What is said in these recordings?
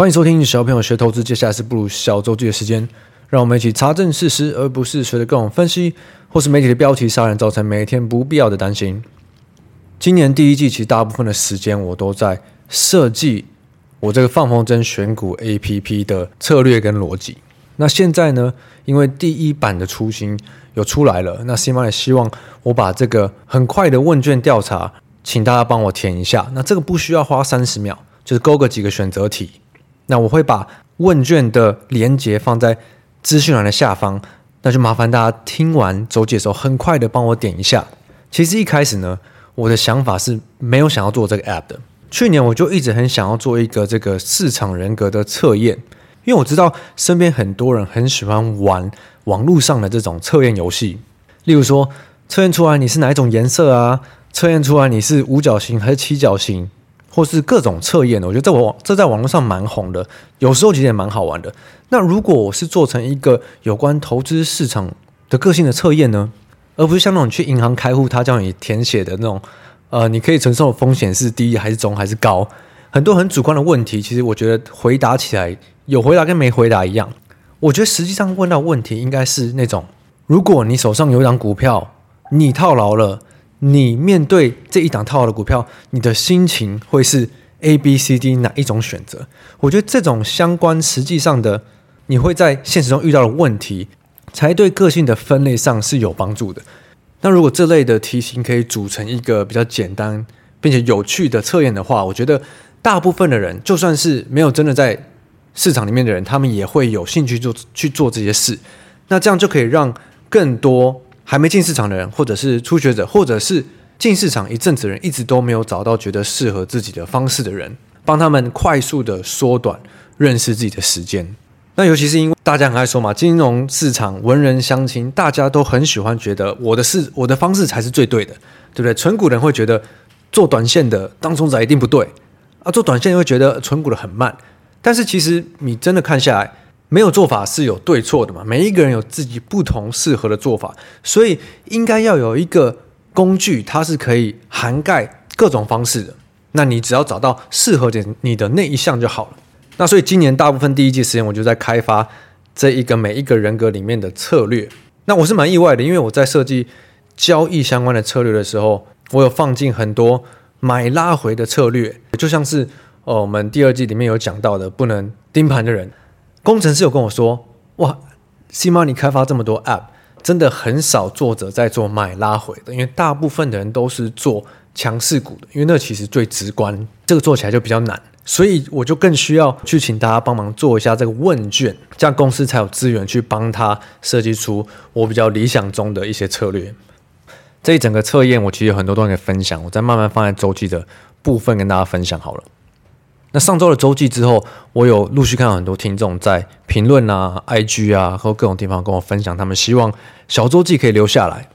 欢迎收听小朋友学投资，接下来是不鲁小周记的时间，让我们一起查证事实，而不是随着各种分析或是媒体的标题杀人，造成每一天不必要的担心。今年第一季其实大部分的时间我都在设计我这个放风筝选股 APP 的策略跟逻辑。那现在呢，因为第一版的雏形有出来了，那 CMA 也希望我把这个很快的问卷调查，请大家帮我填一下。那这个不需要花三十秒，就是勾个几个选择题。那我会把问卷的连接放在资讯栏的下方，那就麻烦大家听完周记的时候，很快的帮我点一下。其实一开始呢，我的想法是没有想要做这个 app 的。去年我就一直很想要做一个这个市场人格的测验，因为我知道身边很多人很喜欢玩网络上的这种测验游戏，例如说测验出来你是哪一种颜色啊，测验出来你是五角星还是七角星。或是各种测验的，我觉得在网这在网络上蛮红的，有时候其实也蛮好玩的。那如果我是做成一个有关投资市场的个性的测验呢，而不是像那种去银行开户，他叫你填写的那种，呃，你可以承受的风险是低还是中还是高，很多很主观的问题，其实我觉得回答起来有回答跟没回答一样。我觉得实际上问到问题应该是那种，如果你手上有一档股票，你套牢了。你面对这一档套牢的股票，你的心情会是 A、B、C、D 哪一种选择？我觉得这种相关实际上的，你会在现实中遇到的问题，才对个性的分类上是有帮助的。那如果这类的题型可以组成一个比较简单并且有趣的测验的话，我觉得大部分的人，就算是没有真的在市场里面的人，他们也会有兴趣做去做这些事。那这样就可以让更多。还没进市场的人，或者是初学者，或者是进市场一阵子的人，一直都没有找到觉得适合自己的方式的人，帮他们快速的缩短认识自己的时间。那尤其是因为大家很爱说嘛，金融市场文人相亲，大家都很喜欢觉得我的事，我的方式才是最对的，对不对？存股人会觉得做短线的当中仔一定不对啊，做短线会觉得存股的很慢。但是其实你真的看下来。没有做法是有对错的嘛？每一个人有自己不同适合的做法，所以应该要有一个工具，它是可以涵盖各种方式的。那你只要找到适合点你的那一项就好了。那所以今年大部分第一季时间，我就在开发这一个每一个人格里面的策略。那我是蛮意外的，因为我在设计交易相关的策略的时候，我有放进很多买拉回的策略，就像是呃我们第二季里面有讲到的，不能盯盘的人。工程师有跟我说：“哇，CMoney 开发这么多 App，真的很少作者在做买拉回的，因为大部分的人都是做强势股的，因为那其实最直观，这个做起来就比较难，所以我就更需要去请大家帮忙做一下这个问卷，这样公司才有资源去帮他设计出我比较理想中的一些策略。这一整个测验，我其实有很多东西分享，我再慢慢放在周记的部分跟大家分享好了。”那上周的周记之后，我有陆续看到很多听众在评论啊、IG 啊和各种地方跟我分享，他们希望小周记可以留下来。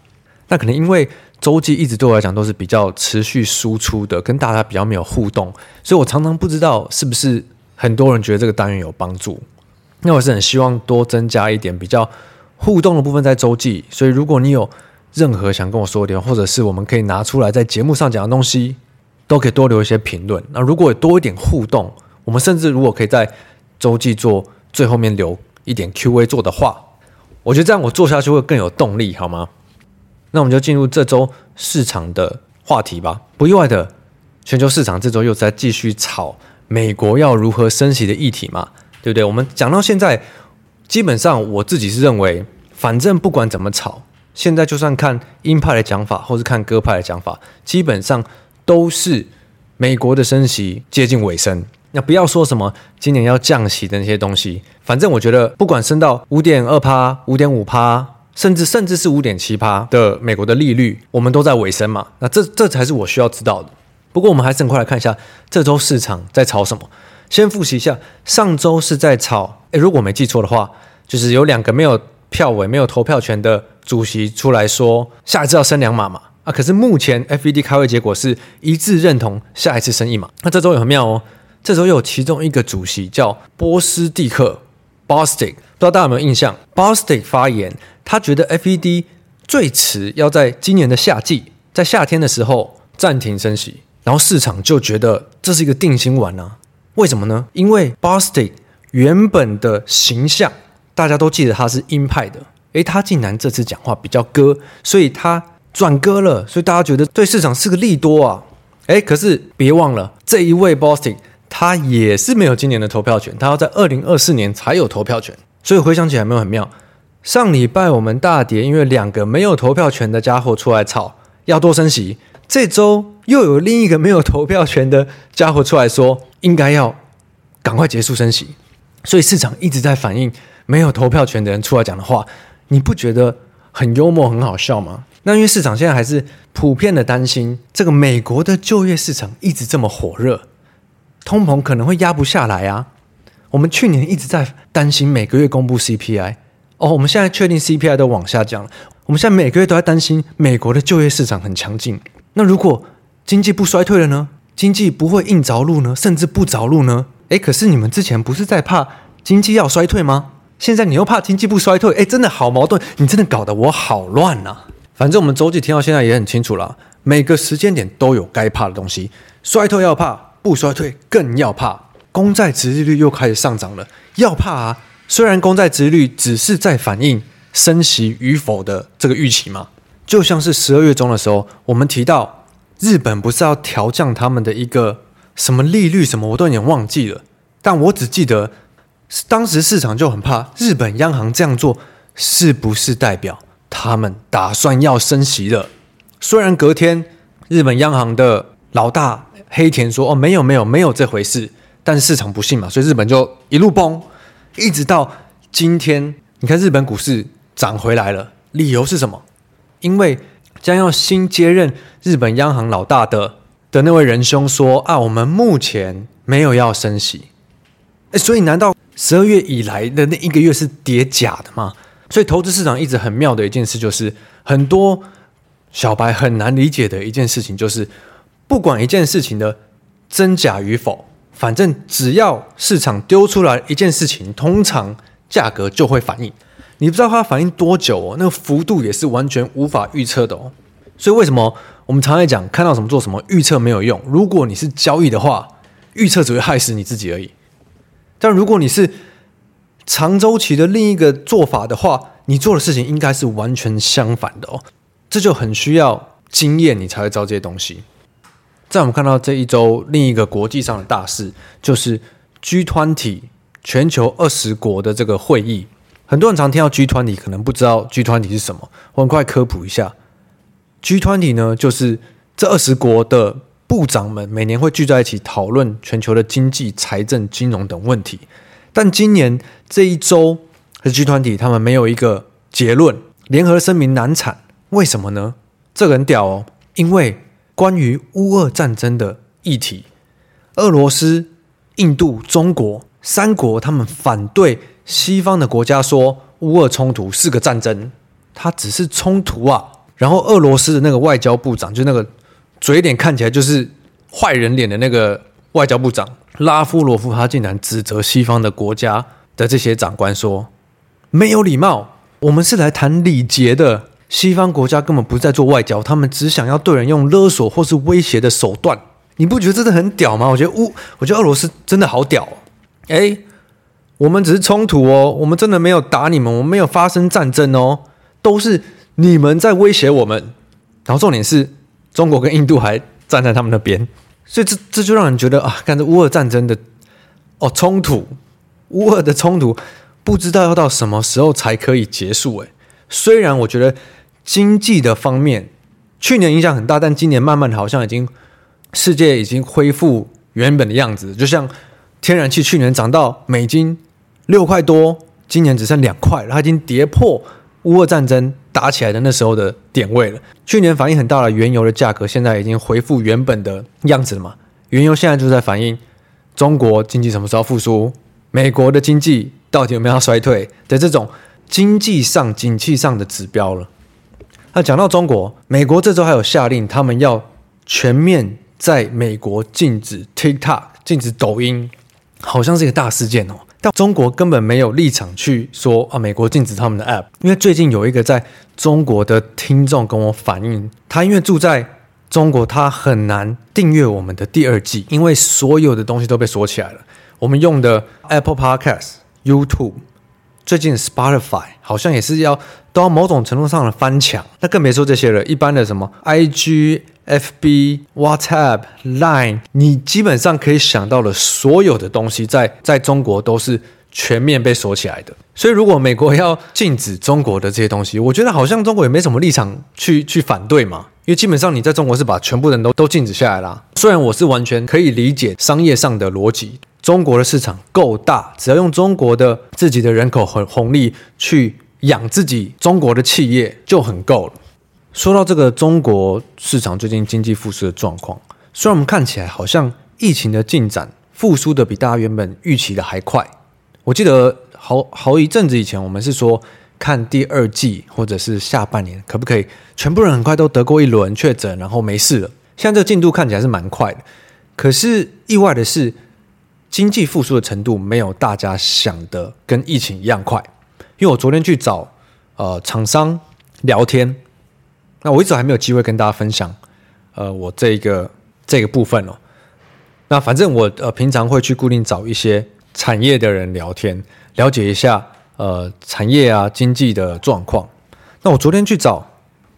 那可能因为周记一直对我来讲都是比较持续输出的，跟大家比较没有互动，所以我常常不知道是不是很多人觉得这个单元有帮助。那我是很希望多增加一点比较互动的部分在周记，所以如果你有任何想跟我说的地方，或者是我们可以拿出来在节目上讲的东西。都可以多留一些评论。那如果有多一点互动，我们甚至如果可以在周记做最后面留一点 Q&A 做的话，我觉得这样我做下去会更有动力，好吗？那我们就进入这周市场的话题吧。不意外的，全球市场这周又在继续炒美国要如何升息的议题嘛，对不对？我们讲到现在，基本上我自己是认为，反正不管怎么炒，现在就算看鹰派的讲法，或是看鸽派的讲法，基本上。都是美国的升息接近尾声，那不要说什么今年要降息的那些东西，反正我觉得不管升到五点二趴、五点五趴，甚至甚至是五点七趴的美国的利率，我们都在尾声嘛。那这这才是我需要知道的。不过我们还是很快来看一下这周市场在炒什么。先复习一下，上周是在炒，诶，如果没记错的话，就是有两个没有票委、没有投票权的主席出来说，下一次要升两码嘛。啊！可是目前 FED 开会结果是一致认同下一次升一码。那这周也很妙哦，这周有其中一个主席叫波斯蒂克 （Bostick），不知道大家有没有印象？Bostick 发言，他觉得 FED 最迟要在今年的夏季，在夏天的时候暂停升息，然后市场就觉得这是一个定心丸啊。为什么呢？因为 Bostick 原本的形象，大家都记得他是鹰派的，诶，他竟然这次讲话比较鸽，所以他转鸽了，所以大家觉得对市场是个利多啊。诶，可是别忘了，这一位 Bostic 他也是没有今年的投票权，他要在二零二四年才有投票权。所以回想起来没有很妙。上礼拜我们大跌，因为两个没有投票权的家伙出来吵要多升息。这周又有另一个没有投票权的家伙出来说应该要赶快结束升息。所以市场一直在反映没有投票权的人出来讲的话，你不觉得很幽默、很好笑吗？那因为市场现在还是普遍的担心，这个美国的就业市场一直这么火热，通膨可能会压不下来啊。我们去年一直在担心每个月公布 CPI，哦，我们现在确定 CPI 都往下降了。我们现在每个月都在担心美国的就业市场很强劲。那如果经济不衰退了呢？经济不会硬着陆呢？甚至不着陆呢？诶，可是你们之前不是在怕经济要衰退吗？现在你又怕经济不衰退？诶，真的好矛盾，你真的搞得我好乱呐、啊。反正我们周记听到现在也很清楚了，每个时间点都有该怕的东西，衰退要怕，不衰退更要怕。公债殖利率又开始上涨了，要怕啊！虽然公债殖利率只是在反映升息与否的这个预期嘛，就像是十二月中的时候，我们提到日本不是要调降他们的一个什么利率什么，我都有点忘记了，但我只记得当时市场就很怕日本央行这样做是不是代表他们打算要升息了？虽然隔天日本央行的老大黑田说：“哦，没有没有没有这回事。”但市场不信嘛，所以日本就一路崩，一直到今天。你看日本股市涨回来了，理由是什么？因为将要新接任日本央行老大的的那位仁兄说啊，我们目前没有要升息。诶，所以难道十二月以来的那一个月是跌假的吗？所以投资市场一直很妙的一件事就是，很多小白很难理解的一件事情就是，不管一件事情的真假与否。反正只要市场丢出来一件事情，通常价格就会反应。你不知道它反应多久哦，那个幅度也是完全无法预测的哦。所以为什么我们常在讲，看到什么做什么，预测没有用。如果你是交易的话，预测只会害死你自己而已。但如果你是长周期的另一个做法的话，你做的事情应该是完全相反的哦。这就很需要经验，你才会知道这些东西。在我们看到这一周另一个国际上的大事，就是 G20 全球二十国的这个会议。很多人常听到 G20，可能不知道 G20 是什么。我很快科普一下，G20 呢，就是这二十国的部长们每年会聚在一起讨论全球的经济、财政、金融等问题。但今年这一周的 G20，他们没有一个结论，联合声明难产。为什么呢？这个很屌哦，因为。关于乌俄战争的议题，俄罗斯、印度、中国三国，他们反对西方的国家说乌俄冲突是个战争，它只是冲突啊。然后俄罗斯的那个外交部长，就那个嘴脸看起来就是坏人脸的那个外交部长拉夫罗夫，他竟然指责西方的国家的这些长官说没有礼貌，我们是来谈礼节的。西方国家根本不在做外交，他们只想要对人用勒索或是威胁的手段。你不觉得真的很屌吗？我觉得乌，我觉得俄罗斯真的好屌哦。诶，我们只是冲突哦，我们真的没有打你们，我们没有发生战争哦，都是你们在威胁我们。然后重点是中国跟印度还站在他们那边，所以这这就让人觉得啊，看着乌俄战争的哦冲突，乌俄的冲突不知道要到什么时候才可以结束诶。虽然我觉得经济的方面去年影响很大，但今年慢慢好像已经世界已经恢复原本的样子。就像天然气去年涨到美金六块多，今年只剩两块，它已经跌破乌俄战争打起来的那时候的点位了。去年反应很大的原油的价格，现在已经恢复原本的样子了嘛？原油现在就在反映中国经济什么时候复苏，美国的经济到底有没有要衰退的这种。经济上、景气上的指标了。那讲到中国，美国这周还有下令，他们要全面在美国禁止 TikTok、禁止抖音，好像是一个大事件哦。但中国根本没有立场去说啊，美国禁止他们的 App。因为最近有一个在中国的听众跟我反映，他因为住在中国他很难订阅我们的第二季，因为所有的东西都被锁起来了。我们用的 Apple Podcast、YouTube，最近 Spotify 好像也是要都要某种程度上的翻墙。那更别说这些了，一般的什么 IG、FB、WhatsApp、Line，你基本上可以想到的所有的东西在，在中国都是全面被锁起来的。所以，如果美国要禁止中国的这些东西，我觉得好像中国也没什么立场去去反对嘛。因为基本上你在中国是把全部人都都禁止下来啦。虽然我是完全可以理解商业上的逻辑，中国的市场够大，只要用中国的自己的人口和红利去养自己中国的企业就很够了。说到这个中国市场最近经济复苏的状况，虽然我们看起来好像疫情的进展复苏的比大家原本预期的还快，我记得好好一阵子以前我们是说。看第二季或者是下半年可不可以全部人很快都得过一轮确诊，然后没事了。现在这个进度看起来是蛮快的，可是意外的是，经济复苏的程度没有大家想的跟疫情一样快。因为我昨天去找呃厂商聊天，那我一直还没有机会跟大家分享呃我这个这个部分哦。那反正我呃平常会去固定找一些产业的人聊天，了解一下。呃，产业啊，经济的状况。那我昨天去找，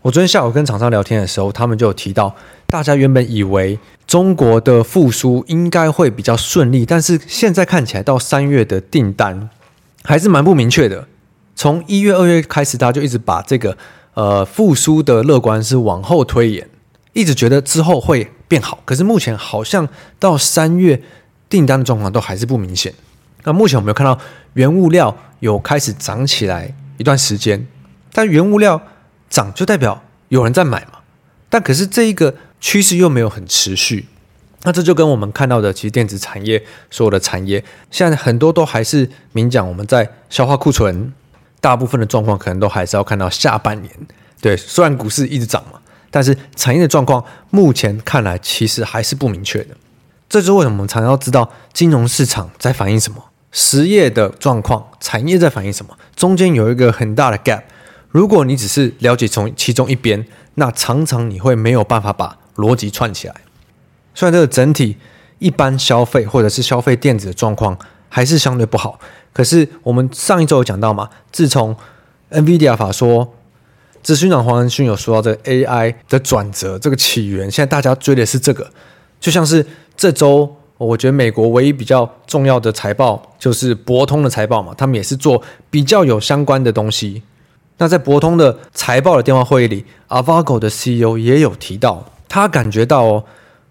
我昨天下午跟厂商聊天的时候，他们就有提到，大家原本以为中国的复苏应该会比较顺利，但是现在看起来到三月的订单还是蛮不明确的。从一月、二月开始，大家就一直把这个呃复苏的乐观是往后推延，一直觉得之后会变好。可是目前好像到三月订单的状况都还是不明显。那目前我们有看到原物料有开始涨起来一段时间，但原物料涨就代表有人在买嘛？但可是这一个趋势又没有很持续，那这就跟我们看到的其实电子产业所有的产业现在很多都还是明讲我们在消化库存，大部分的状况可能都还是要看到下半年。对，虽然股市一直涨嘛，但是产业的状况目前看来其实还是不明确的。这就是为什么我们常要知道金融市场在反映什么。实业的状况，产业在反映什么？中间有一个很大的 gap。如果你只是了解从其中一边，那常常你会没有办法把逻辑串起来。虽然这个整体一般消费或者是消费电子的状况还是相对不好，可是我们上一周有讲到嘛，自从 NVIDIA 法说，执行长黄仁勋有说到这个 AI 的转折，这个起源，现在大家追的是这个，就像是这周。我觉得美国唯一比较重要的财报就是博通的财报嘛，他们也是做比较有相关的东西。那在博通的财报的电话会议里，Avago 的 CEO 也有提到，他感觉到哦，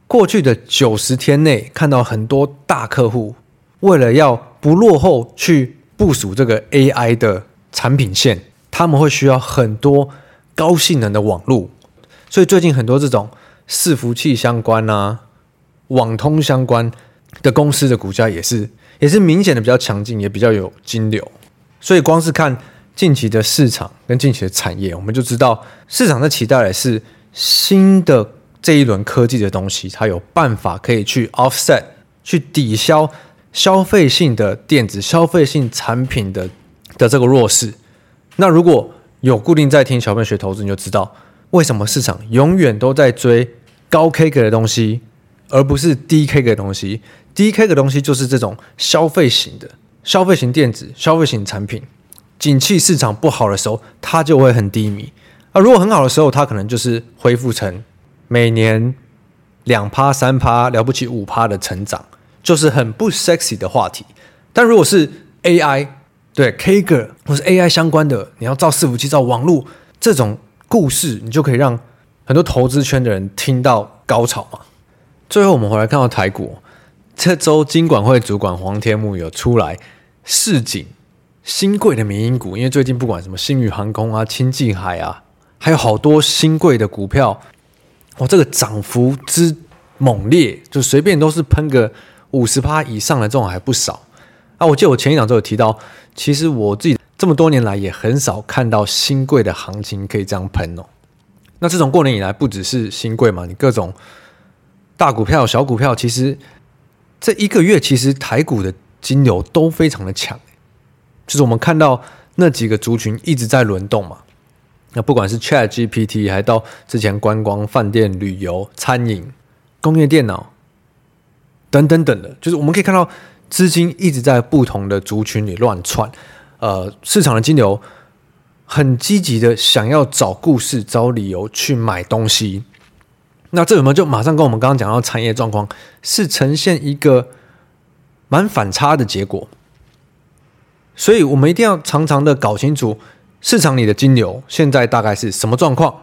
过去的九十天内看到很多大客户为了要不落后去部署这个 AI 的产品线，他们会需要很多高性能的网络，所以最近很多这种伺服器相关啊。网通相关的公司的股价也是也是明显的比较强劲，也比较有金流。所以光是看近期的市场跟近期的产业，我们就知道市场在期待的是新的这一轮科技的东西，它有办法可以去 offset 去抵消消费性的电子消费性产品的的这个弱势。那如果有固定在听小朋友学投资，你就知道为什么市场永远都在追高 K 格的东西。而不是低 K 的东西，低 K 的东西就是这种消费型的、消费型电子、消费型产品。景气市场不好的时候，它就会很低迷；啊如果很好的时候，它可能就是恢复成每年两趴、三趴，了不起五趴的成长，就是很不 sexy 的话题。但如果是 AI，对 K 个或是 AI 相关的，你要造伺服器、造网络这种故事，你就可以让很多投资圈的人听到高潮嘛。最后，我们回来看到台股，这周金管会主管黄天牧有出来示警新贵的民营股，因为最近不管什么星宇航空啊、清境海啊，还有好多新贵的股票，哇，这个涨幅之猛烈，就随便都是喷个五十趴以上的这种还不少啊。我记得我前一两周有提到，其实我自己这么多年来也很少看到新贵的行情可以这样喷哦。那这种过年以来，不只是新贵嘛，你各种。大股票、小股票，其实这一个月，其实台股的金流都非常的强，就是我们看到那几个族群一直在轮动嘛。那不管是 Chat GPT，还到之前观光、饭店、旅游、餐饮、工业电脑等等等的，就是我们可以看到资金一直在不同的族群里乱窜。呃，市场的金流很积极的想要找故事、找理由去买东西。那这有没有就马上跟我们刚刚讲到产业状况是呈现一个蛮反差的结果？所以我们一定要常常的搞清楚。市场里的金流现在大概是什么状况？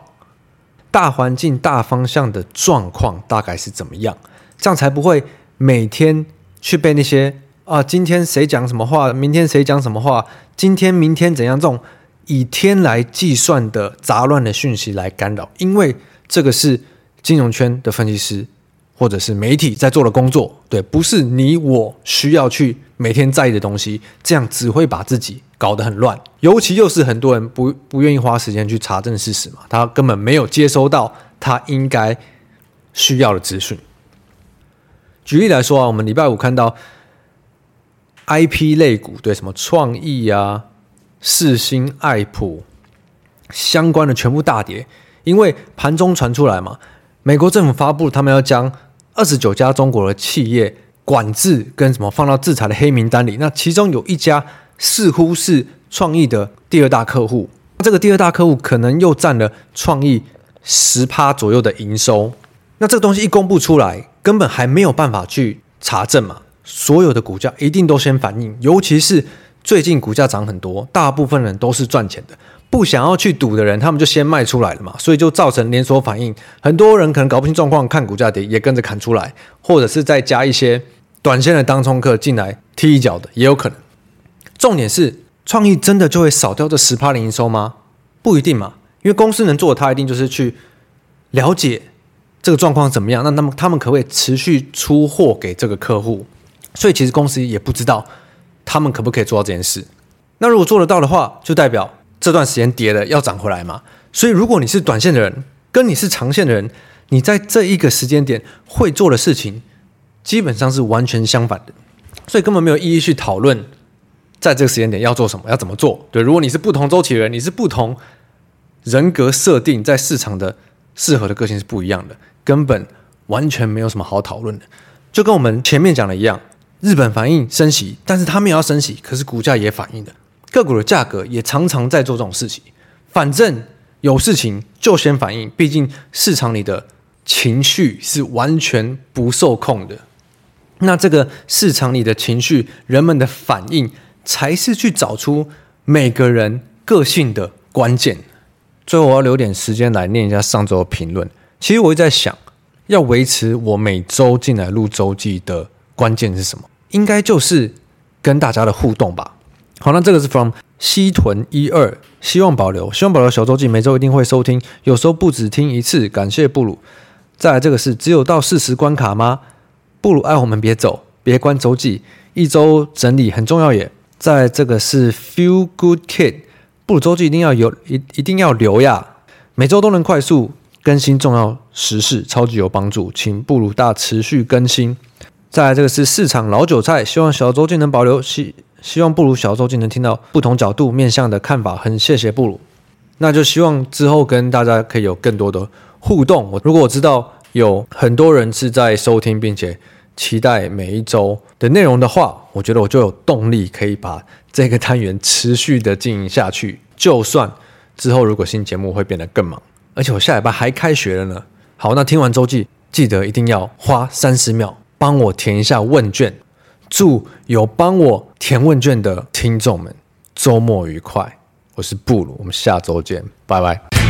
大环境大方向的状况大概是怎么样？这样才不会每天去被那些啊，今天谁讲什么话，明天谁讲什么话，今天明天怎样这种以天来计算的杂乱的讯息来干扰。因为这个是金融圈的分析师或者是媒体在做的工作，对，不是你我需要去每天在意的东西，这样只会把自己。搞得很乱，尤其又是很多人不不愿意花时间去查证事实嘛，他根本没有接收到他应该需要的资讯。举例来说啊，我们礼拜五看到 IP 类股对什么创意啊、四星、爱普相关的全部大跌，因为盘中传出来嘛，美国政府发布他们要将二十九家中国的企业管制跟什么放到制裁的黑名单里，那其中有一家。似乎是创意的第二大客户，这个第二大客户可能又占了创意十趴左右的营收。那这个东西一公布出来，根本还没有办法去查证嘛，所有的股价一定都先反应。尤其是最近股价涨很多，大部分人都是赚钱的，不想要去赌的人，他们就先卖出来了嘛，所以就造成连锁反应。很多人可能搞不清状况，看股价跌也跟着砍出来，或者是再加一些短线的当冲客进来踢一脚的，也有可能。重点是，创意真的就会少掉这十趴的营收吗？不一定嘛，因为公司能做的，它一定就是去了解这个状况怎么样。那那么他们可不可以持续出货给这个客户？所以其实公司也不知道他们可不可以做到这件事。那如果做得到的话，就代表这段时间跌了要涨回来嘛。所以如果你是短线的人，跟你是长线的人，你在这一个时间点会做的事情，基本上是完全相反的。所以根本没有意义去讨论。在这个时间点要做什么，要怎么做？对，如果你是不同周期的人，你是不同人格设定，在市场的适合的个性是不一样的，根本完全没有什么好讨论的。就跟我们前面讲的一样，日本反应升息，但是他们也要升息，可是股价也反应的，个股的价格也常常在做这种事情。反正有事情就先反应，毕竟市场里的情绪是完全不受控的。那这个市场里的情绪，人们的反应。才是去找出每个人个性的关键。最后，我要留点时间来念一下上周的评论。其实我一直在想，要维持我每周进来录周记的关键是什么？应该就是跟大家的互动吧。好，那这个是 from 西屯一二，希望保留，希望保留小周记，每周一定会收听，有时候不止听一次。感谢布鲁。再来，这个是只有到四十关卡吗？布鲁爱我们，别走，别关周记，一周整理很重要耶。在这个是 Feel Good Kid，布鲁周记一定要有，一一定要留呀！每周都能快速更新重要时事，超级有帮助，请布鲁大持续更新。再来这个是市场老韭菜，希望小周记能保留，希希望布鲁小周记能听到不同角度面向的看法，很谢谢布鲁。那就希望之后跟大家可以有更多的互动。我如果我知道有很多人是在收听，并且。期待每一周的内容的话，我觉得我就有动力可以把这个单元持续的经营下去。就算之后如果新节目会变得更忙，而且我下礼拜还开学了呢。好，那听完周记，记得一定要花三十秒帮我填一下问卷。祝有帮我填问卷的听众们周末愉快。我是布鲁，我们下周见，拜拜。